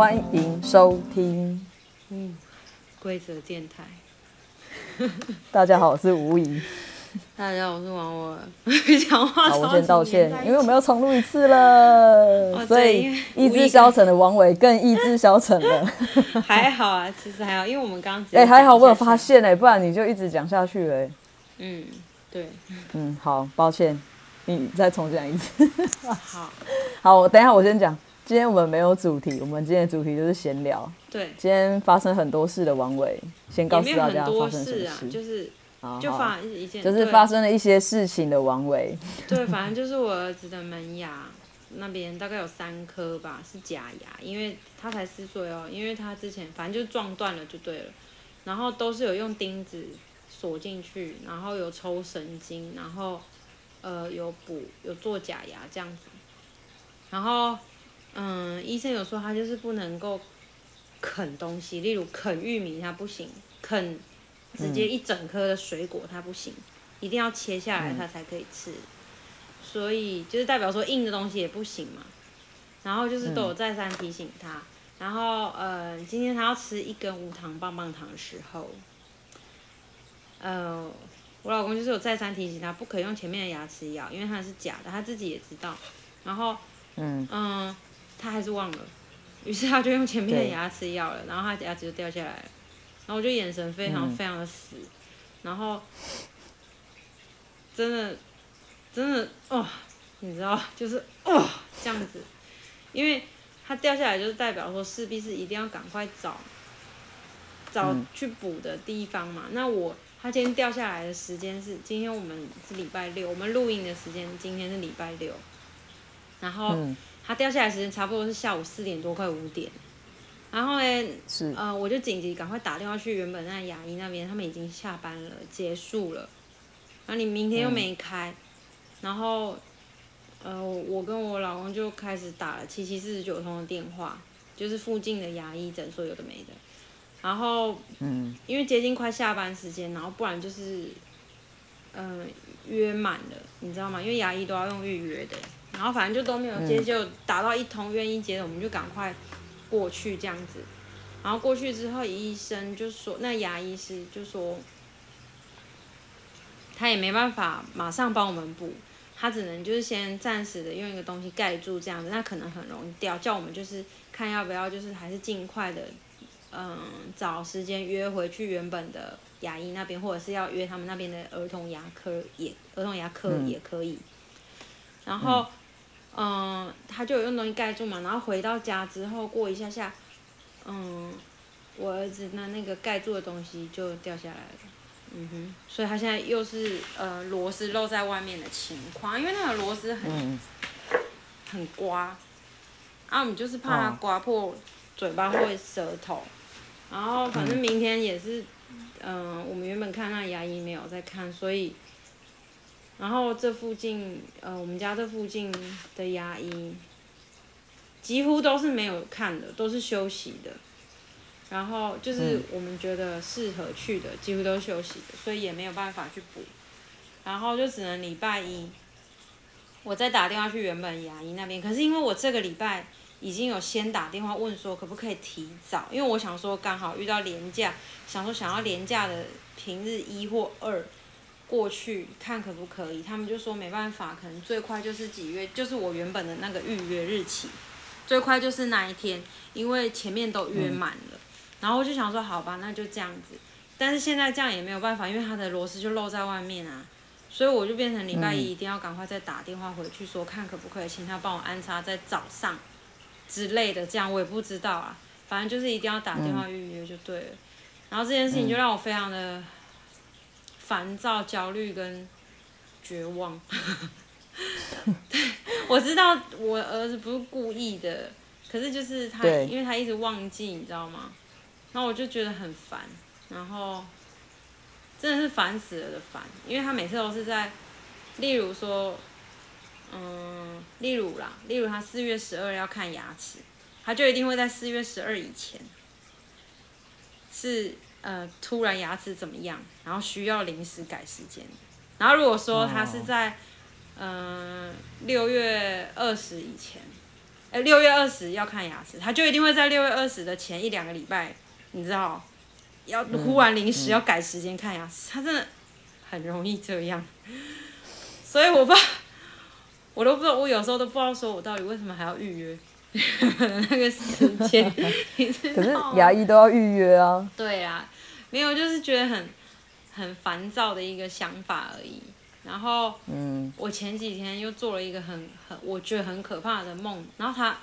欢迎收听。嗯，规则电台。大家好，我是吴仪。大家好，我是王我。讲话好，我先道歉，因为我们要重录一次了，哦、所以意志消沉的王伟更意志消沉了。还好啊，其实还好，因为我们刚哎、欸，还好我有发现哎、欸，不然你就一直讲下去了、欸。嗯，对。嗯，好，抱歉，你再重讲一次。好，好，我等一下我先讲。今天我们没有主题，我们今天的主题就是闲聊。对，今天发生很多事的王伟，先告诉大家发生什么事。啊、就是就发一件，就是发生了一些事情的王伟。对，反正就是我儿子的门牙那边大概有三颗吧，是假牙，因为他才四岁哦，因为他之前反正就撞断了就对了，然后都是有用钉子锁进去，然后有抽神经，然后呃有补有做假牙这样子，然后。嗯，医生有说他就是不能够啃东西，例如啃玉米他不行，啃直接一整颗的水果他不行，一定要切下来他才可以吃。所以就是代表说硬的东西也不行嘛。然后就是都有再三提醒他，然后呃今天他要吃一根无糖棒棒糖的时候，呃我老公就是有再三提醒他不可以用前面的牙齿咬，因为它是假的，他自己也知道。然后嗯嗯。他还是忘了，于是他就用前面的牙齿咬了，然后他的牙齿就掉下来了，然后我就眼神非常非常的死，嗯、然后真的真的哦，你知道就是哦这样子，因为他掉下来就是代表说势必是一定要赶快找找去补的地方嘛。嗯、那我他今天掉下来的时间是今天我们是礼拜六，我们录音的时间今天是礼拜六，然后。嗯它掉下来时间差不多是下午四点多，快五点。然后呢，是呃，我就紧急赶快打电话去原本那牙医那边，他们已经下班了，结束了。然后你明天又没开，嗯、然后呃，我跟我老公就开始打了七七四十九通的电话，就是附近的牙医诊所有的没的。然后嗯，因为接近快下班时间，然后不然就是嗯、呃、约满了，你知道吗？因为牙医都要用预约的。然后反正就都没有接，就打到一通愿意接的，我们就赶快过去这样子。然后过去之后，医生就说，那牙医师就说，他也没办法马上帮我们补，他只能就是先暂时的用一个东西盖住这样子，那可能很容易掉，叫我们就是看要不要就是还是尽快的，嗯，找时间约回去原本的牙医那边，或者是要约他们那边的儿童牙科也儿童牙科也可以，然后。嗯，他就有用东西盖住嘛，然后回到家之后过一下下，嗯，我儿子那那个盖住的东西就掉下来了，嗯哼，所以他现在又是呃螺丝露在外面的情况，因为那个螺丝很、嗯、很刮，啊，我们就是怕它刮破嘴巴或舌头，然后反正明天也是，嗯、呃，我们原本看那牙医没有在看，所以。然后这附近，呃，我们家这附近的牙医几乎都是没有看的，都是休息的。然后就是我们觉得适合去的，几乎都是休息的，所以也没有办法去补。然后就只能礼拜一，我再打电话去原本牙医那边。可是因为我这个礼拜已经有先打电话问说可不可以提早，因为我想说刚好遇到连假，想说想要连假的平日一或二。过去看可不可以，他们就说没办法，可能最快就是几月，就是我原本的那个预约日期，最快就是那一天，因为前面都约满了。嗯、然后我就想说，好吧，那就这样子。但是现在这样也没有办法，因为它的螺丝就露在外面啊，所以我就变成礼拜一一定要赶快再打电话回去说，看可不可以请他帮我安插在早上之类的，这样我也不知道啊，反正就是一定要打电话预约就对了。嗯、然后这件事情就让我非常的。烦躁、焦虑跟绝望，对，我知道我儿子不是故意的，可是就是他，因为他一直忘记，你知道吗？然后我就觉得很烦，然后真的是烦死了的烦，因为他每次都是在，例如说，嗯，例如啦，例如他四月十二要看牙齿，他就一定会在四月十二以前，是。呃，突然牙齿怎么样？然后需要临时改时间。然后如果说他是在，嗯、呃，六月二十以前，哎，六月二十要看牙齿，他就一定会在六月二十的前一两个礼拜，你知道，要忽然临时要改时间看牙齿，他真的很容易这样。所以我爸，我都不知道，我有时候都不知道说我到底为什么还要预约 那个时间。可是牙医都要预约啊。对啊，没有，就是觉得很很烦躁的一个想法而已。然后，嗯，我前几天又做了一个很很我觉得很可怕的梦，然后他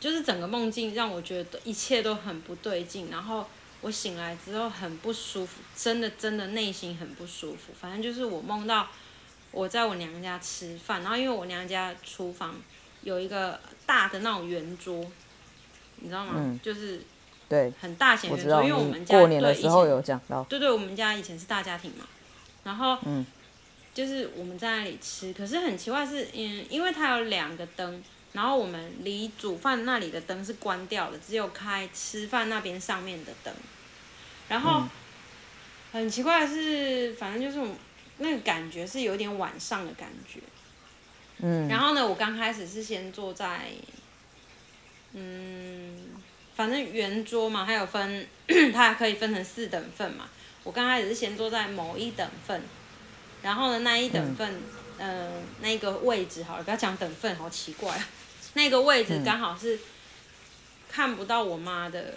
就是整个梦境让我觉得一切都很不对劲，然后我醒来之后很不舒服，真的真的内心很不舒服。反正就是我梦到我在我娘家吃饭，然后因为我娘家厨房有一个大的那种圆桌，你知道吗？嗯，就是对，很大型圆桌，因为我们家过年的时候有讲到，对对，我们家以前是大家庭嘛，然后嗯。就是我们在那里吃，可是很奇怪是，嗯，因为它有两个灯，然后我们离煮饭那里的灯是关掉的，只有开吃饭那边上面的灯。然后很奇怪的是，反正就是那个感觉是有点晚上的感觉。嗯。然后呢，我刚开始是先坐在，嗯，反正圆桌嘛，还有分，它还可以分成四等份嘛。我刚开始是先坐在某一等份。然后呢，那一等份，嗯、呃，那个位置好了，不要讲等份，好奇怪啊。那个位置刚好是看不到我妈的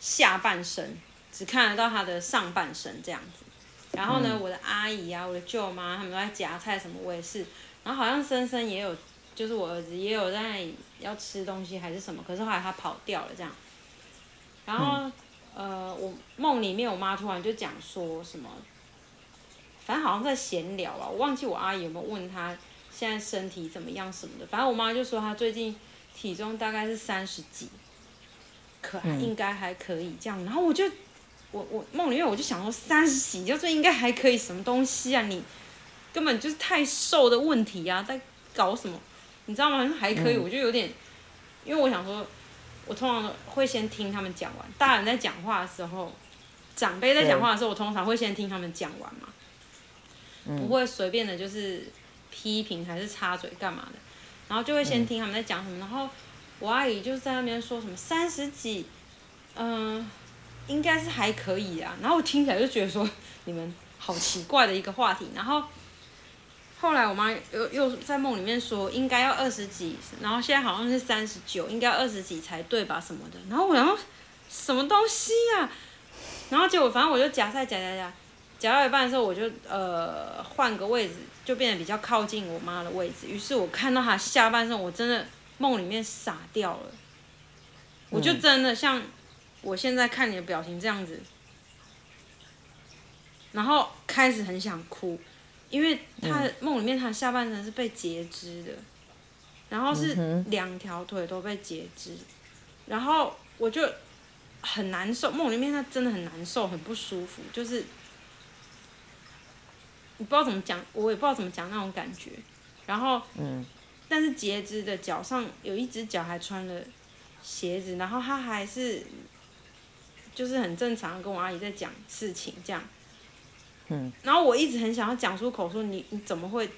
下半身，只看得到她的上半身这样子。然后呢，嗯、我的阿姨啊，我的舅妈，他们都在夹菜什么，我也是。然后好像森森也有，就是我儿子也有在要吃东西还是什么，可是后来他跑掉了这样。然后，嗯、呃，我梦里面我妈突然就讲说什么。反正好像在闲聊啊，我忘记我阿姨有没有问她现在身体怎么样什么的。反正我妈就说她最近体重大概是三十几，可应该还可以这样。然后我就我我梦里面我就想说三十几就是应该还可以什么东西啊？你根本就是太瘦的问题啊，在搞什么？你知道吗？还可以，我就有点，因为我想说，我通常会先听他们讲完。大人在讲话的时候，长辈在讲话的时候，我通常会先听他们讲完嘛。不会随便的，就是批评还是插嘴干嘛的，然后就会先听他们在讲什么。然后我阿姨就在那边说什么三十几，嗯、呃，应该是还可以啊。然后我听起来就觉得说你们好奇怪的一个话题。然后后来我妈又又在梦里面说应该要二十几，然后现在好像是三十九，应该二十几才对吧什么的。然后我然后什么东西呀、啊？然后结果反正我就夹菜夹夹夹。夹到一半的时候，我就呃换个位置，就变得比较靠近我妈的位置。于是我看到她下半身，我真的梦里面傻掉了。我就真的像我现在看你的表情这样子，然后开始很想哭，因为他梦里面他下半身是被截肢的，然后是两条腿都被截肢，然后我就很难受。梦里面他真的很难受，很不舒服，就是。不知道怎么讲，我也不知道怎么讲那种感觉。然后，嗯，但是截肢的脚上有一只脚还穿了鞋子，然后他还是就是很正常跟我阿姨在讲事情这样。嗯，然后我一直很想要讲出口说你你怎么会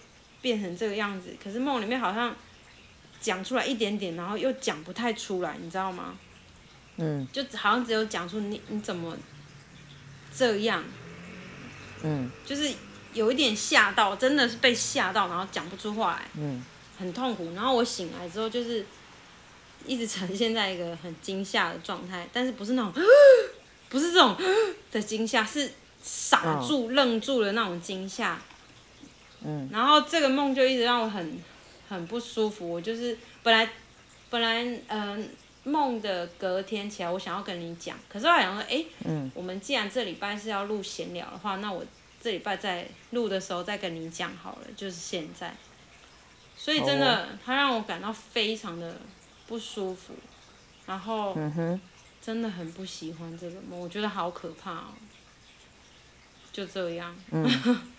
变成这个样子？可是梦里面好像讲出来一点点，然后又讲不太出来，你知道吗？嗯，就好像只有讲出你你怎么这样？嗯，就是。有一点吓到，真的是被吓到，然后讲不出话来，嗯，很痛苦。然后我醒来之后，就是一直呈现在一个很惊吓的状态，但是不是那种，不是这种 的惊吓，是傻住、愣住的那种惊吓。嗯，然后这个梦就一直让我很很不舒服。我就是本来本来嗯、呃、梦的隔天起来，我想要跟你讲，可是我想说，哎、我们既然这礼拜是要录闲聊的话，那我。这礼拜在录的时候再跟你讲好了，就是现在。所以真的，他让我感到非常的不舒服，然后真的很不喜欢这个梦，我觉得好可怕哦。就这样，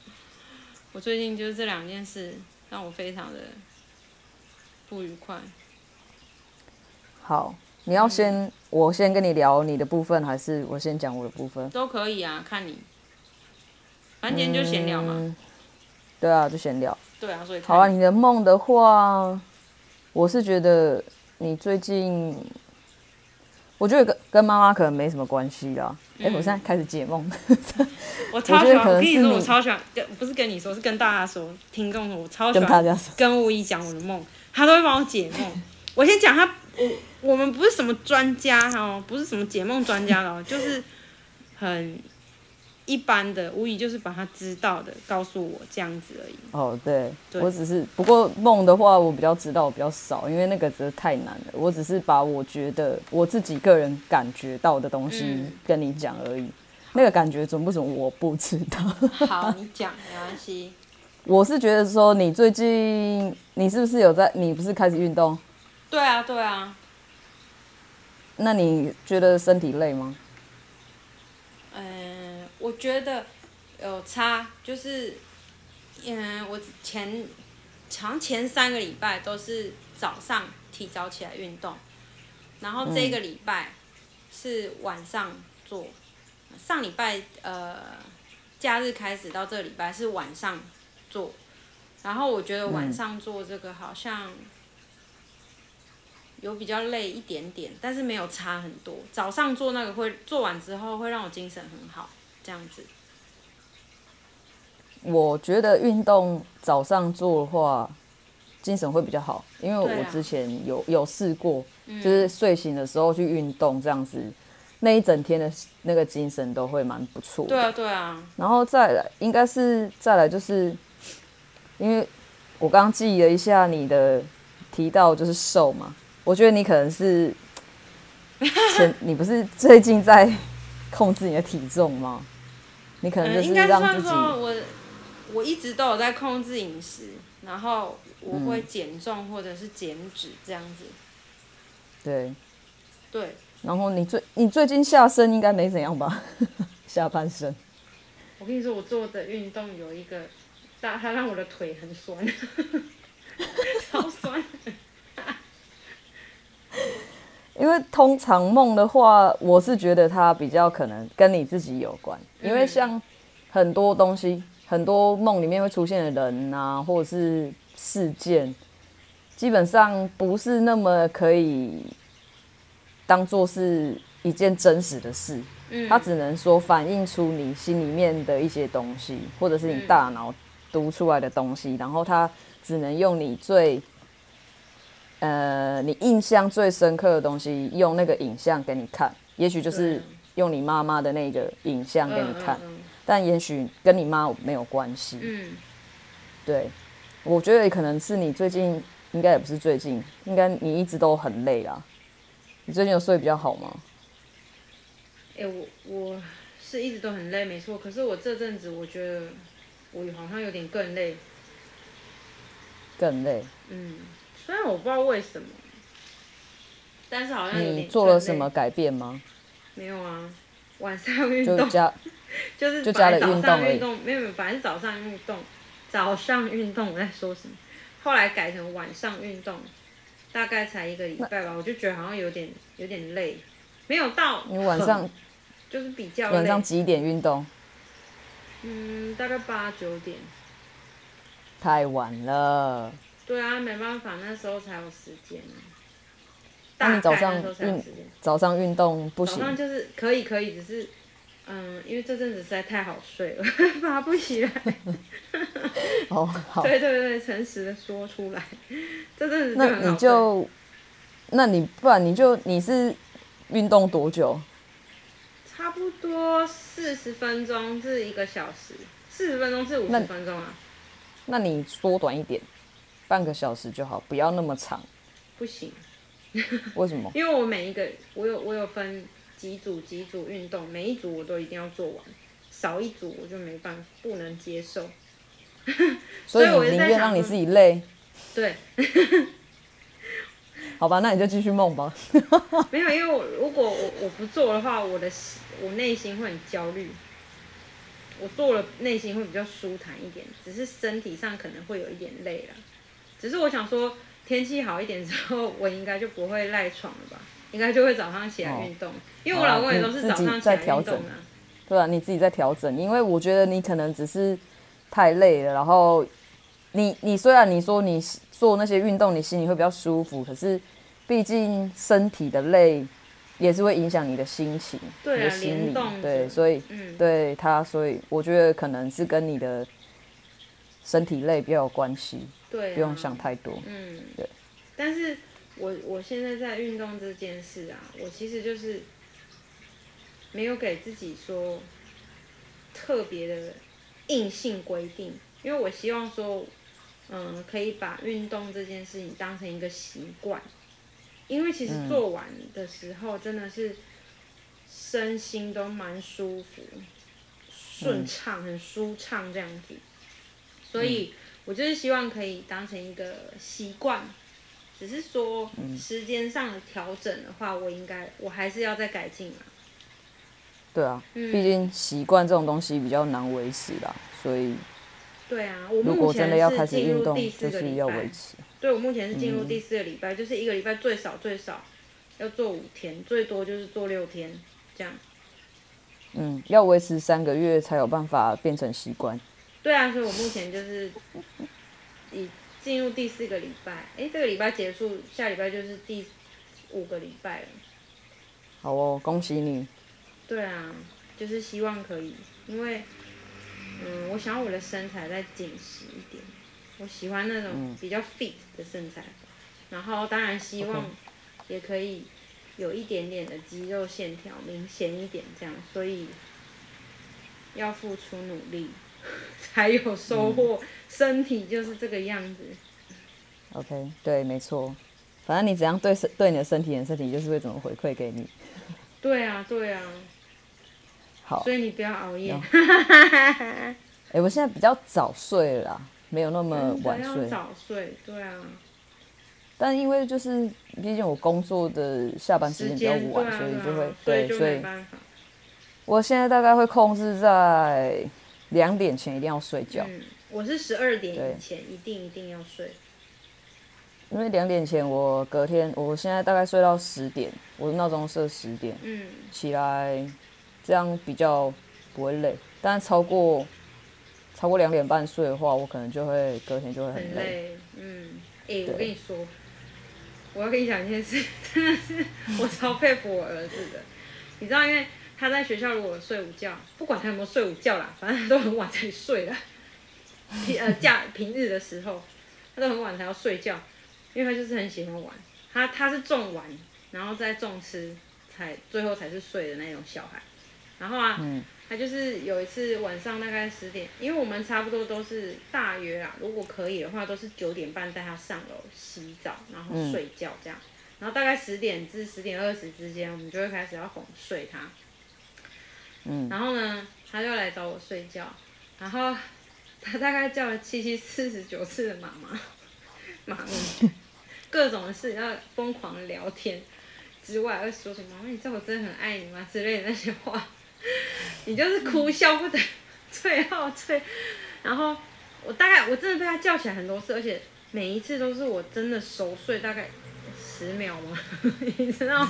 我最近就是这两件事让我非常的不愉快。好，你要先我先跟你聊你的部分，还是我先讲我的部分？都可以啊，看你。反正今天就闲聊嘛、嗯，对啊，就闲聊。对啊，所以好啊。你的梦的话，我是觉得你最近，我觉得跟跟妈妈可能没什么关系啦。哎、嗯欸，我现在开始解梦。我超喜欢，我跟你说，我超喜欢跟不是跟你说，是跟大家说，听众说，我超喜欢跟大家说，跟吴仪讲我的梦，他都会帮我解梦。我先讲他，我我们不是什么专家哦，不是什么解梦专家哦，就是很。一般的无疑就是把他知道的告诉我这样子而已。哦，对，对我只是不过梦的话，我比较知道比较少，因为那个真的太难了。我只是把我觉得我自己个人感觉到的东西跟你讲而已。嗯、那个感觉准不准我不知道。好，你讲没关系。我是觉得说你最近你是不是有在？你不是开始运动？对啊，对啊。那你觉得身体累吗？我觉得有差，就是，嗯，我前，好像前三个礼拜都是早上提早起来运动，然后这个礼拜是晚上做，上礼拜呃，假日开始到这礼拜是晚上做，然后我觉得晚上做这个好像有比较累一点点，但是没有差很多。早上做那个会做完之后会让我精神很好。这样子，我觉得运动早上做的话，精神会比较好，因为我之前有、啊、有试过，就是睡醒的时候去运动，这样子、嗯，那一整天的那个精神都会蛮不错。对啊，对啊。然后再来，应该是再来，就是因为我刚刚记了一下你的提到就是瘦嘛，我觉得你可能是 前，你不是最近在控制你的体重吗？你可能就是让自己。我我一直都有在控制饮食，然后我会减重或者是减脂这样子。对。对。然后你最你最近下身应该没怎样吧？下半身。我跟你说，我做的运动有一个，它它让我的腿很酸，超酸。因为通常梦的话，我是觉得它比较可能跟你自己有关。因为像很多东西，很多梦里面会出现的人啊，或者是事件，基本上不是那么可以当做是一件真实的事。它只能说反映出你心里面的一些东西，或者是你大脑读出来的东西，然后它只能用你最。呃，你印象最深刻的东西，用那个影像给你看，也许就是用你妈妈的那个影像给你看，嗯嗯嗯、但也许跟你妈没有关系。嗯，对，我觉得可能是你最近，应该也不是最近，应该你一直都很累啦。你最近有睡比较好吗？哎、欸，我我是一直都很累，没错。可是我这阵子我觉得我好像有点更累，更累。嗯。虽然我不知道为什么，但是好像。你做了什么改变吗？没有啊，晚上运动。就加。就是就加了运动运动，没有没有，反正早上运动，早上运动我在说什么？后来改成晚上运动，大概才一个礼拜吧，我就觉得好像有点有点累，没有到。你晚上。就是比较累。晚上几点运动？嗯，大概八九点。太晚了。对啊，没办法，那时候才有时间。那你早上运早上运动不行？早上就是可以可以，只是嗯，因为这阵子实在太好睡了，爬不起来。哦，好。对对对，诚实的说出来，这阵子。那你就，那你不然你就你是运动多久？差不多四十分钟至一个小时，四十分钟至五十分钟啊。那你缩短一点。半个小时就好，不要那么长。不行。为什么？因为我每一个，我有我有分几组几组运动，每一组我都一定要做完，少一组我就没办法，不能接受。所以我宁愿让你自己累。对。好吧，那你就继续梦吧。没有，因为我如果我我不做的话，我的我内心会很焦虑。我做了，内心会比较舒坦一点，只是身体上可能会有一点累了。只是我想说，天气好一点之后，我应该就不会赖床了吧？应该就会早上起来运动，哦，因为我老公也都是早上起来运动啊。对啊，你自己在调整，因为我觉得你可能只是太累了。然后你你虽然你说你做那些运动，你心里会比较舒服。可是，毕竟身体的累也是会影响你的心情，对啊，你的心理，对，所以，嗯，对他，所以我觉得可能是跟你的身体累比较有关系，对啊，不用想太多，嗯，对。但是我我现在在运动这件事啊，我其实就是没有给自己说特别的硬性规定，因为我希望说。嗯，可以把运动这件事情当成一个习惯，因为其实做完的时候真的是身心都蛮舒服、顺畅、很舒畅这样子，所以我就是希望可以当成一个习惯，只是说时间上的调整的话，我应该我还是要再改进嘛。对啊，毕竟习惯这种东西比较难维持啦，所以。对啊，我目前是进入第四个礼拜。对，我目前是进入第四个礼拜，嗯、就是一个礼拜最少最少要做五天，最多就是做六天这样。嗯，要维持三个月才有办法变成习惯。对啊，所以我目前就是已进入第四个礼拜。哎，这个礼拜结束，下礼拜就是第五个礼拜了。好哦，恭喜你。对啊，就是希望可以，因为。嗯，我想要我的身材再紧实一点，我喜欢那种比较 fit 的身材，嗯、然后当然希望也可以有一点点的肌肉线条明显一点这样，所以要付出努力 才有收获，嗯、身体就是这个样子。OK，对，没错，反正你怎样对身对你的身体，你的身体就是会怎么回馈给你。对啊，对啊。好，所以你不要熬夜。哎、欸，我现在比较早睡了啦，没有那么晚睡。早睡，对啊。但因为就是，毕竟我工作的下班时间比较晚，啊、所以就会对，所以我现在大概会控制在两点前一定要睡觉。嗯，我是十二点以前一定一定要睡。因为两点前我隔天，我现在大概睡到十点，我的闹钟设十点，嗯，起来。这样比较不会累，但超过超过两点半睡的话，我可能就会隔天就会很累。很累，嗯，哎、欸，我跟你说，我要跟你讲一件事，真的是我超佩服我儿子的。你知道，因为他在学校如果睡午觉，不管他有没有睡午觉啦，反正他都很晚才睡啦。平呃假平日的时候，他都很晚才要睡觉，因为他就是很喜欢玩。他他是重玩，然后再重吃，才最后才是睡的那种小孩。然后啊，嗯、他就是有一次晚上大概十点，因为我们差不多都是大约啊，如果可以的话，都是九点半带他上楼洗澡，然后睡觉这样。嗯、然后大概十点至十点二十之间，我们就会开始要哄睡他。嗯。然后呢，他就来找我睡觉，然后 他大概叫了七七四十九次的妈妈，妈咪，各种的事要疯狂的聊天之外，会说什么“妈妈，你知道我真的很爱你吗”之类的那些话。你就是哭笑不得，最后最，然后我大概我真的被他叫起来很多次，而且每一次都是我真的熟睡大概十秒嘛，你知道，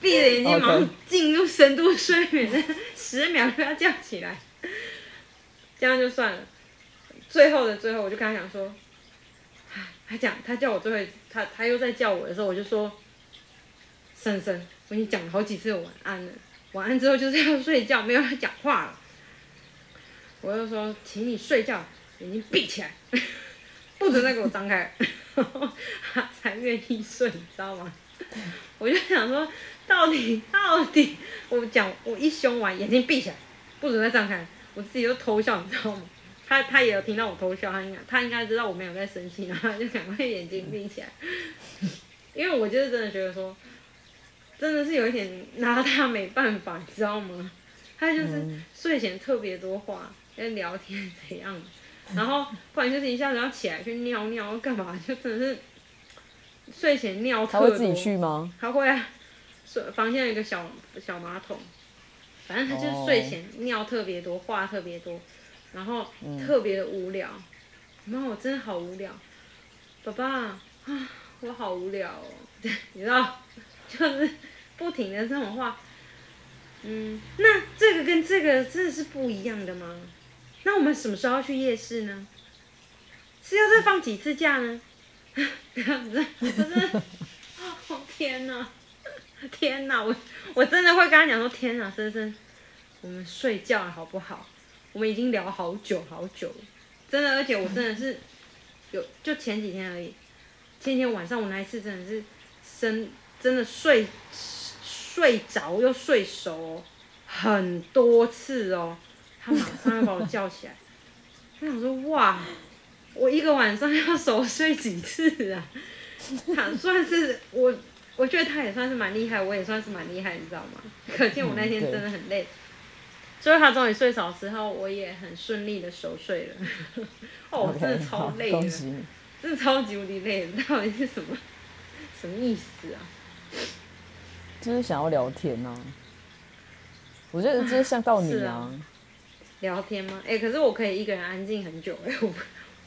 闭着眼睛马上进入深度睡眠. 十秒就要叫起来，这样就算了。最后的最后，我就跟他讲说，他讲他叫我最后，他他又在叫我的时候，我就说，深深，我已经讲了好几次晚安了。晚安之后就是要睡觉，没有要讲话了。我就说，请你睡觉，眼睛闭起来，不准再给我张开，他才愿意睡，你知道吗？我就想说，到底到底，我讲我一凶完，眼睛闭起来，不准再张开，我自己就偷笑，你知道吗？他他也有听到我偷笑，他应该他应该知道我没有在生气，然后就赶快眼睛闭起来，因为我就是真的觉得说。真的是有一点拿他没办法，你知道吗？他就是睡前特别多话，在聊天怎样，然后不然就是一下子要起来去尿尿干嘛，就真的是睡前尿特多。他会自己去吗？他会啊，睡房间有一个小小马桶，反正他就是睡前尿特别多，话特别多，然后特别的无聊。妈，我真的好无聊，爸爸啊，我好无聊哦，你知道，就是。不停的这种话，嗯，那这个跟这个真的是不一样的吗？那我们什么时候要去夜市呢？是要再放几次假呢？这样子，我真的，哦 天哪，天哪，我我真的会跟他讲说，天哪，深深，我们睡觉好不好？我们已经聊好久好久，真的，而且我真的是有就前几天而已，前几天晚上我那一次真的是深真的睡睡着又睡熟，很多次哦，他马上要把我叫起来，我想说哇。我一个晚上要熟睡几次啊？他算是我，我觉得他也算是蛮厉害，我也算是蛮厉害，你知道吗？可见我那天真的很累。所以他终于睡着之后，我也很顺利的熟睡了。哦，我真的超累的，真的超级无敌累的，到底是什么什么意思啊？就是想要聊天啊。我觉得这像到你啊，啊。聊天吗？哎、欸，可是我可以一个人安静很久哎、欸，我。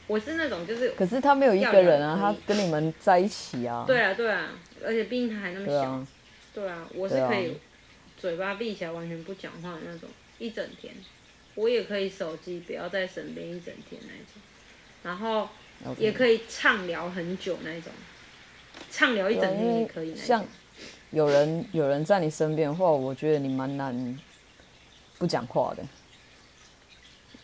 我是那种就是，可是他没有一个人啊，他跟你们在一起啊。对啊，对啊，而且毕竟他还那么小。对啊，对啊，我是可以嘴巴闭起来完全不讲话的那种，一整天。我也可以手机不要在身边一整天那种，然后也可以畅聊很久那种，畅聊一整天也可以那种。像有人有人在你身边的话，我觉得你蛮难不讲话的。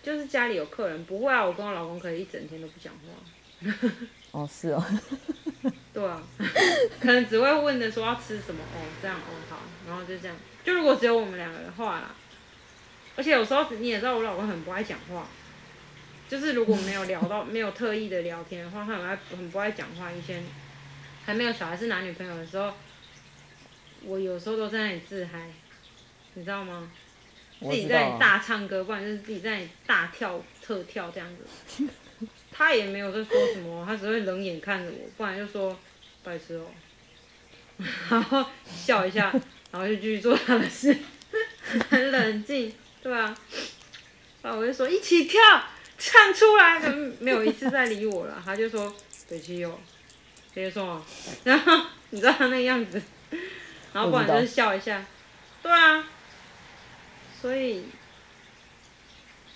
就是家里有客人，不会啊，我跟我老公可以一整天都不讲话。哦，是哦。对啊，可能只会问的说要吃什么哦，这样哦好，然后就这样。就如果只有我们两个的话啦，而且有时候你也知道我老公很不爱讲话，就是如果没有聊到没有特意的聊天的话，他很爱很不爱讲话。以前还没有小孩是男女朋友的时候，我有时候都在那里自嗨，你知道吗？自己在大唱歌，不然就是自己在大跳特跳这样子。他也没有在说什么，他只会冷眼看着我，不然就说白痴哦，然后笑一下，然后就继续做他的事，很冷静，对啊？然后我就说一起跳，唱出来，没有一次再理我了。他就说北七哦，别说，然后你知道他那个样子，然后不然就是笑一下，对啊。所以，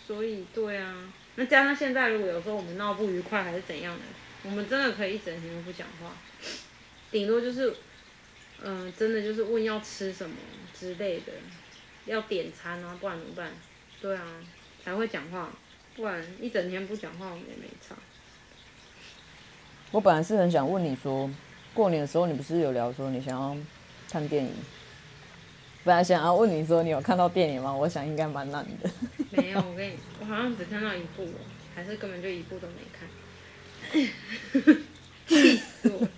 所以对啊，那加上现在如果有时候我们闹不愉快还是怎样的，我们真的可以一整天都不讲话，顶多就是，嗯、真的就是问要吃什么之类的，要点餐啊，不然怎么办？对啊，才会讲话，不然一整天不讲话我们也没差。我本来是很想问你说，过年的时候你不是有聊说你想要看电影？本来想要问你说，你有看到电影吗？我想应该蛮难的。没有，我跟你，我好像只看到一部，还是根本就一部都没看。气死我！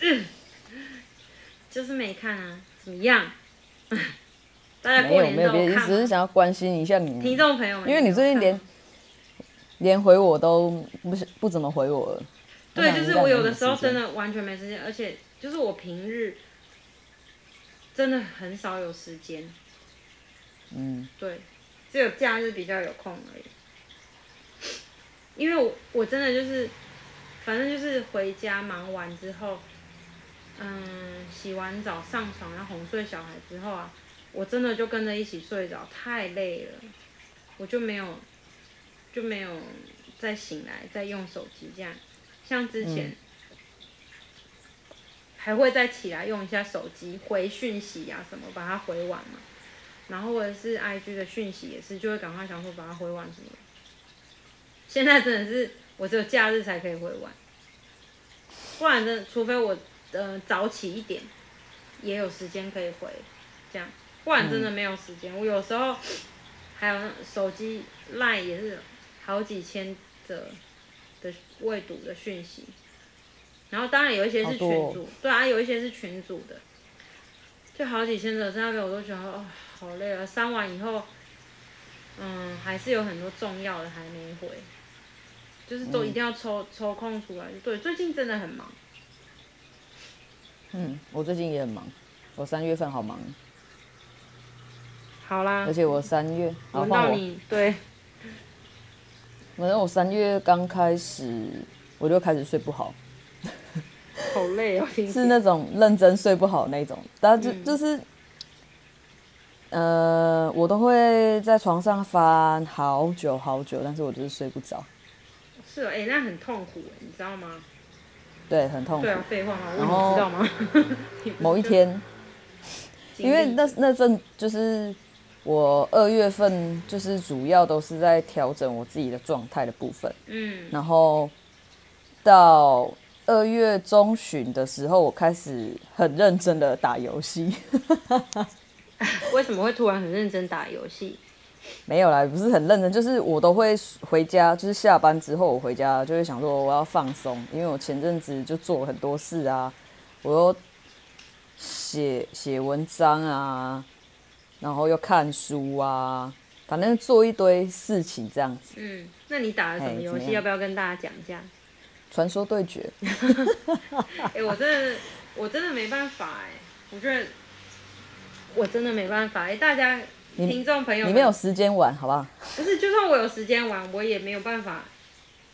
嗯，就是没看啊，怎么样？大家？没有没有别的，只是想要关心一下你听众朋友们，因为你最近连连回我都不是不怎么回我了。对，就是我有的时候真的完全没时间，而且就是我平日。真的很少有时间，嗯，对，只有假日比较有空而已。因为我我真的就是，反正就是回家忙完之后，嗯，洗完澡上床然后哄睡小孩之后啊，我真的就跟着一起睡着，太累了，我就没有就没有再醒来再用手机这样，像之前。嗯还会再起来用一下手机回讯息啊什么，把它回完嘛。然后或者是 IG 的讯息也是，就会赶快想说把它回完什么。现在真的是我只有假日才可以回完，不然真的除非我呃早起一点，也有时间可以回，这样，不然真的没有时间。我有时候还有手机 LINE 也是好几千的的未读的讯息。然后当然有一些是群组，对啊，有一些是群组的，就好几千个在那边，我都觉得哦，好累啊。删完以后，嗯，还是有很多重要的还没回，就是都一定要抽、嗯、抽空出来。对，最近真的很忙。嗯，我最近也很忙，我三月份好忙。好啦。而且我三月，轮到你，对。反正我三月刚开始，我就开始睡不好。好累哦，是那种认真睡不好那种，但就就是，呃，我都会在床上翻好久好久，但是我就是睡不着。是哦，哎，那很痛苦，你知道吗？对，很痛苦。对啊，废话嘛，然后你知道吗？某一天，因为那那阵就是我二月份，就是主要都是在调整我自己的状态的部分。嗯，然后到二月中旬的时候，我开始很认真的打游戏。为什么会突然很认真打游戏？没有啦，不是很认真，就是我都会回家，就是下班之后我回家就会想说我要放松，因为我前阵子就做了很多事啊，我又写写文章啊，然后又看书啊，反正做一堆事情这样子。嗯，那你打了什么游戏？要不要跟大家讲一下？传说对决。哎、欸，我真的我真的没办法哎、欸，我觉得我真的没办法哎、欸，大家。听众朋友，你没有时间玩，好不好？不是，就算我有时间玩，我也没有办法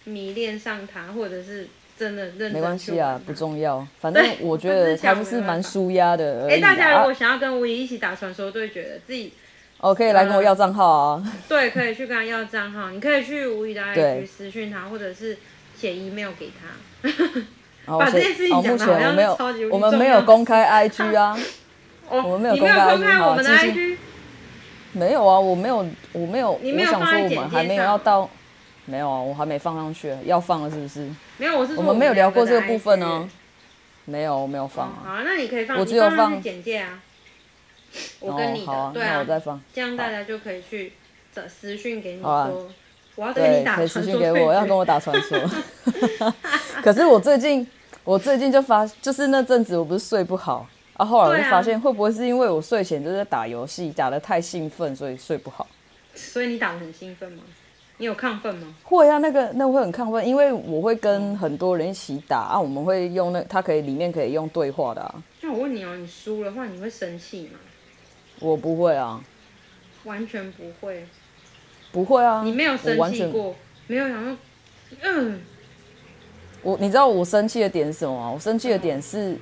迷恋上他，或者是真的认真。没关系啊，不重要。反 正我觉得他就是蛮舒压的。哎、欸，大家如果想要跟吴怡一起打传说对决的，自己哦可以来跟我要账号啊。对，可以去跟他要账号。你可以去吴仪的 IG 私讯他，或者是写 email 给他。把这件事情讲的好像超级无敌重要。我们没有公开 IG 啊。哦，我们没有公开 IG 我们的 IG。没有啊，我没有，我没有，没有我想说我们还没有要到，没有啊，我还没放上去，要放了是不是？没有，我是我们没有聊过这个部分呢，没有，我没有放啊。好啊，那你可以放，我只有放简介啊。我跟你的，对啊，那我再放，这样大家就可以去找私讯给你说，我要跟你打传说，可以私讯给我，要跟我打传说。可是我最近，我最近就发，就是那阵子我不是睡不好。啊，后来我就发现，会不会是因为我睡前就在打游戏，打的太兴奋，所以睡不好？所以你打的很兴奋吗？你有亢奋吗？会啊，那个那个会很亢奋，因为我会跟很多人一起打啊，我们会用那，它可以里面可以用对话的啊。那我问你哦，你输的话你会生气吗？我不会啊，完全不会，不会啊，你没有生气过，没有嗯，我你知道我生气的点是什么吗？我生气的点是。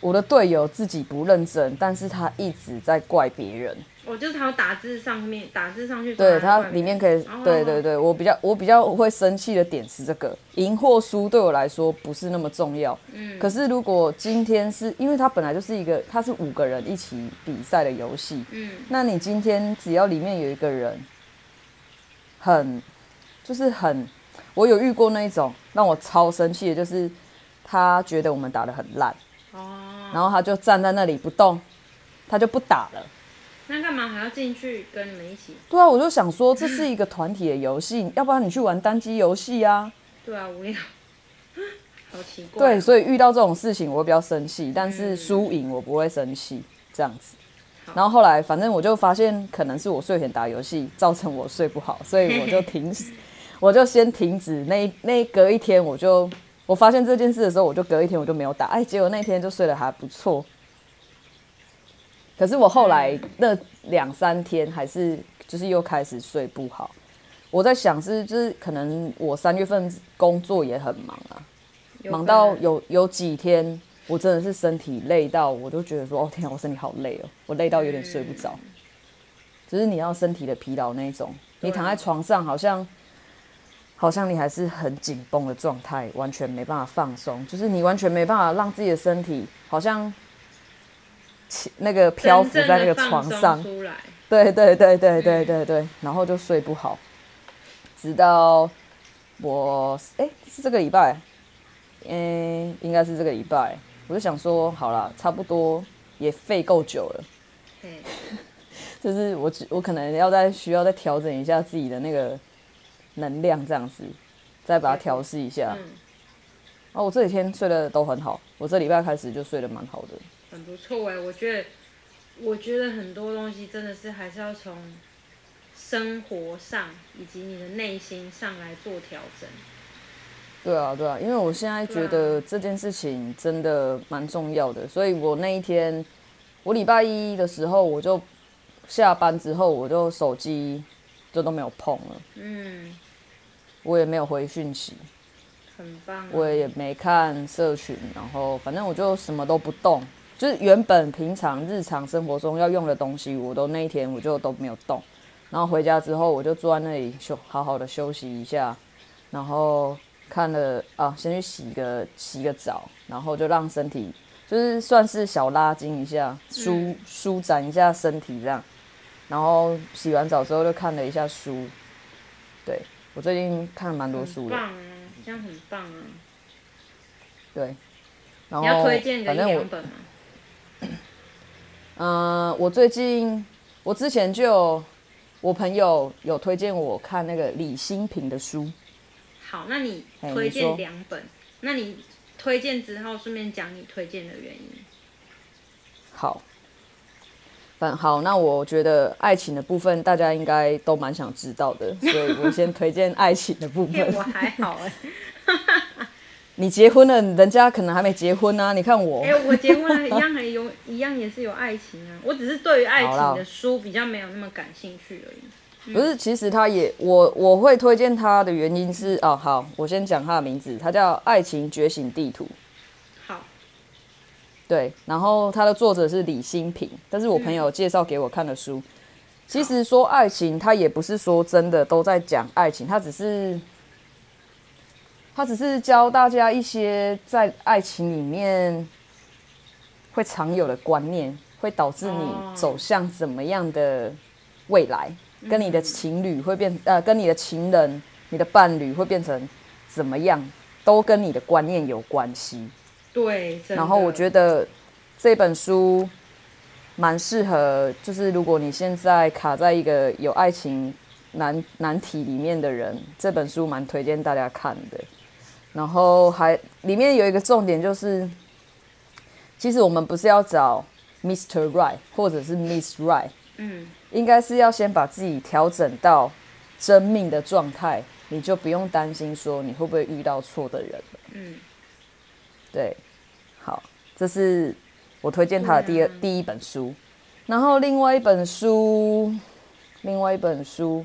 我的队友自己不认真，但是他一直在怪别人。我、哦、就是他打字上面打字上去，对他里面可以，哦、对对对，我比较我比较会生气的点是这个，赢或输对我来说不是那么重要。嗯，可是如果今天是因为他本来就是一个，他是五个人一起比赛的游戏，嗯，那你今天只要里面有一个人很，就是很，我有遇过那一种让我超生气的，就是他觉得我们打的很烂。哦，然后他就站在那里不动，他就不打了。那干嘛还要进去跟你们一起？对啊，我就想说这是一个团体的游戏，要不然你去玩单机游戏啊。对啊，无聊，好奇怪。对，所以遇到这种事情我会比较生气，但是输赢我不会生气，这样子。然后后来反正我就发现可能是我睡前打游戏造成我睡不好，所以我就停止，我就先停止。那那隔一天我就。我发现这件事的时候，我就隔一天我就没有打，哎，结果那天就睡得还不错。可是我后来那两三天还是就是又开始睡不好。我在想是就是可能我三月份工作也很忙啊，忙到有有几天我真的是身体累到，我都觉得说哦天啊，我身体好累哦，我累到有点睡不着。就是你要身体的疲劳那一种，你躺在床上好像。好像你还是很紧绷的状态，完全没办法放松，就是你完全没办法让自己的身体好像那个漂浮在那个床上。对对对对对对对，然后就睡不好，直到我哎、欸、是这个礼拜，嗯、欸，应该是这个礼拜，我就想说好了，差不多也废够久了，就是我我可能要再需要再调整一下自己的那个。能量这样子，再把它调试一下。嗯。哦，我这几天睡得都很好，我这礼拜开始就睡得蛮好的。很不错哎，我觉得，我觉得很多东西真的是还是要从生活上以及你的内心上来做调整。对啊，对啊，因为我现在觉得这件事情真的蛮重要的，所以我那一天，我礼拜一的时候，我就下班之后，我就手机。就都没有碰了，嗯，我也没有回讯息，很棒啊。我也没看社群，然后反正我就什么都不动，就是原本平常日常生活中要用的东西，我都那一天我就都没有动。然后回家之后，我就坐在那里休，好好的休息一下，然后看了啊，先去洗个洗个澡，然后就让身体就是算是小拉筋一下，舒、嗯、舒展一下身体这样。然后洗完澡之后就看了一下书，对，我最近看了蛮多书的，棒啊，这样很棒啊。对，然后你要推荐个一两本吗？嗯、呃，我最近我之前就有我朋友有推荐我看那个李新平的书。好，那你推荐两本，那你推荐之后顺便讲你推荐的原因。好，反好，那我觉得爱情的部分大家应该都蛮想知道的，所以我先推荐爱情的部分。我还好哎。你结婚了，人家可能还没结婚啊！你看我，哎、欸，我结婚了，一样还有，一样也是有爱情啊。我只是对于爱情的书比较没有那么感兴趣而已。不是，其实他也我我会推荐他的原因是哦，好，我先讲他的名字，他叫《爱情觉醒地图》。好，对，然后他的作者是李新平，但是我朋友介绍给我看的书。嗯、其实说爱情，他也不是说真的都在讲爱情，他只是他只是教大家一些在爱情里面会常有的观念，会导致你走向怎么样的未来。跟你的情侣会变，呃，跟你的情人、你的伴侣会变成怎么样，都跟你的观念有关系。对，然后我觉得这本书蛮适合，就是如果你现在卡在一个有爱情难难题里面的人，这本书蛮推荐大家看的。然后还里面有一个重点就是，其实我们不是要找 Mr. Right 或者是 Miss Right，嗯。应该是要先把自己调整到真命的状态，你就不用担心说你会不会遇到错的人了。嗯，对，好，这是我推荐他的第二、啊、第一本书，然后另外一本书，另外一本书，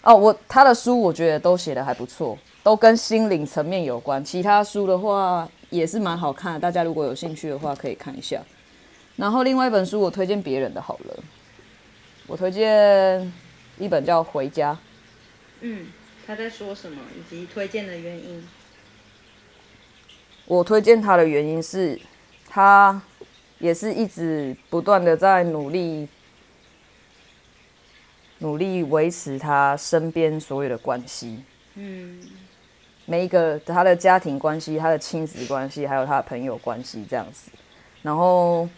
哦，我他的书我觉得都写的还不错，都跟心灵层面有关。其他书的话也是蛮好看的，大家如果有兴趣的话可以看一下。然后另外一本书我推荐别人的好了。我推荐一本叫《回家》。嗯，他在说什么，以及推荐的原因。我推荐他的原因是，他也是一直不断的在努力，努力维持他身边所有的关系。嗯，每一个他的家庭关系、他的亲子关系，还有他的朋友关系这样子。然后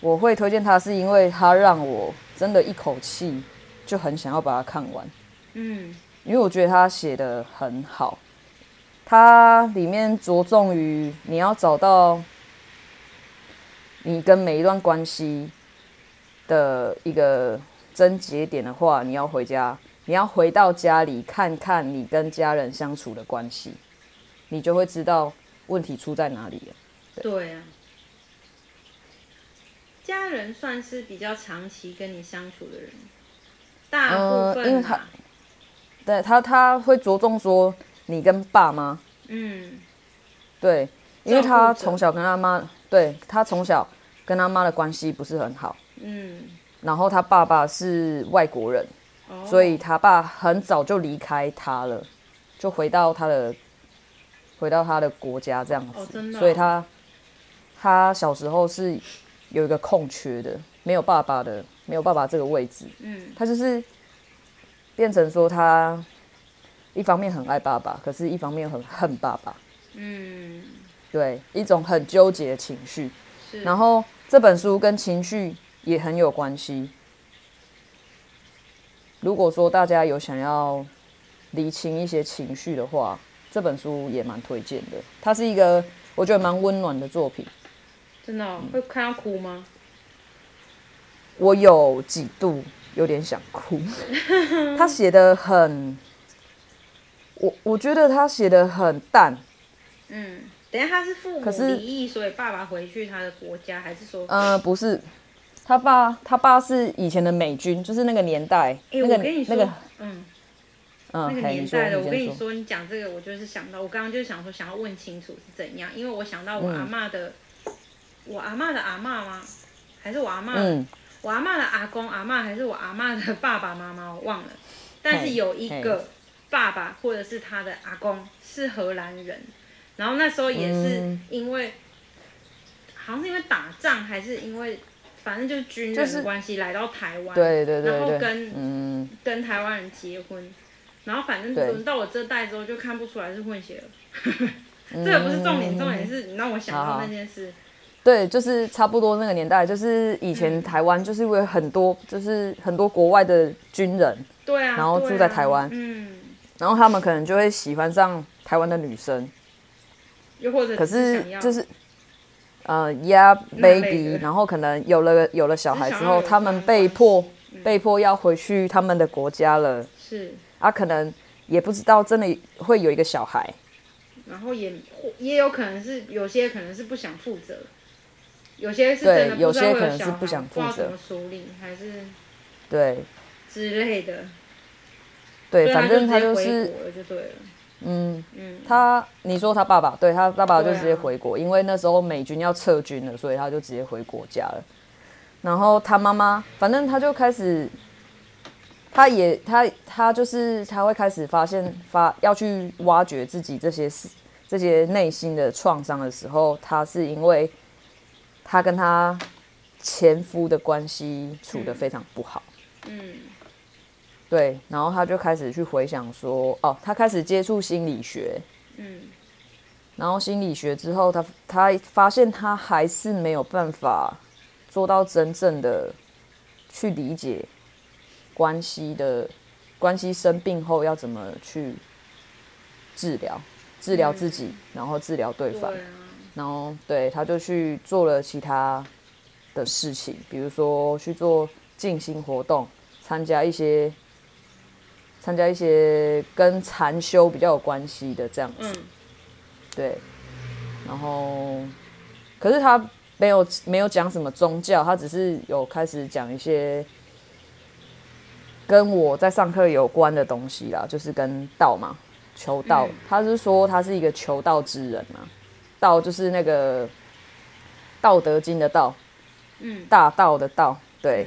我会推荐他，是因为他让我。真的，一口气就很想要把它看完。嗯，因为我觉得他写的很好，他里面着重于你要找到你跟每一段关系的一个症结点的话，你要回家，你要回到家里看看你跟家人相处的关系，你就会知道问题出在哪里了。对，对啊。家人算是比较长期跟你相处的人，大部分、啊、因为他，对他他会着重说你跟爸妈，嗯，对，因为他从小跟他妈，对他从小跟他妈的关系不是很好，嗯，然后他爸爸是外国人，哦、所以他爸很早就离开他了，就回到他的，回到他的国家这样子，所以他他小时候是。有一个空缺的，没有爸爸的，没有爸爸这个位置。嗯，他就是变成说，他一方面很爱爸爸，可是一方面很恨爸爸。嗯，对，一种很纠结的情绪。是。然后这本书跟情绪也很有关系。如果说大家有想要理清一些情绪的话，这本书也蛮推荐的。它是一个我觉得蛮温暖的作品。真的、哦、会看到哭吗？我有几度有点想哭。他写的很，我我觉得他写的很淡。嗯，等下他是父母离异，所以爸爸回去他的国家，还是说？呃，不是，他爸他爸是以前的美军，就是那个年代。欸、那个我跟你说，那个、嗯，嗯，那个年代的，我跟你说，你讲这个，我就是想到，我刚刚就是想说，想要问清楚是怎样，因为我想到我阿嬷的。嗯我阿嬷的阿嬷吗？还是我阿嬷？嗯、我阿嬷的阿公阿嬷，还是我阿嬷的爸爸妈妈？我忘了。但是有一个爸爸或者是他的阿公是荷兰人，然后那时候也是因为，嗯、好像是因为打仗还是因为，反正就是军人的关系来到台湾，对对对，然后跟嗯。跟台湾人结婚，然后反正轮到我这代之后就看不出来是混血了，这个不是重点，重点是你让我想到那件事。对，就是差不多那个年代，就是以前台湾就是因为很多，就是很多国外的军人，对啊，然后住在台湾，嗯，然后他们可能就会喜欢上台湾的女生，又或者可是就是，呃，Yeah baby，然后可能有了有了小孩之后，他们被迫被迫要回去他们的国家了，是，啊，可能也不知道真的会有一个小孩，然后也也有可能是有些可能是不想负责。有些是真对，有些可能是不想负责，么处理，还是对。之类的。对，反正他就是就对了。嗯。嗯，他你说他爸爸，对他爸爸就直接回国，因为那时候美军要撤军了，所以他就直接回国家了。然后他妈妈，反正他就开始，他也他他就是他会开始发现发要去挖掘自己这些事这些内心的创伤的时候，他是因为。他跟他前夫的关系处得非常不好，嗯，对，然后他就开始去回想说，哦，他开始接触心理学，嗯，然后心理学之后，他他发现他还是没有办法做到真正的去理解关系的，关系生病后要怎么去治疗，治疗自己，然后治疗对方。然后，对，他就去做了其他的事情，比如说去做静心活动，参加一些参加一些跟禅修比较有关系的这样子。嗯。对。然后，可是他没有没有讲什么宗教，他只是有开始讲一些跟我在上课有关的东西啦，就是跟道嘛，求道。嗯。他是说他是一个求道之人嘛。道就是那个《道德经》的道，嗯，大道的道，对，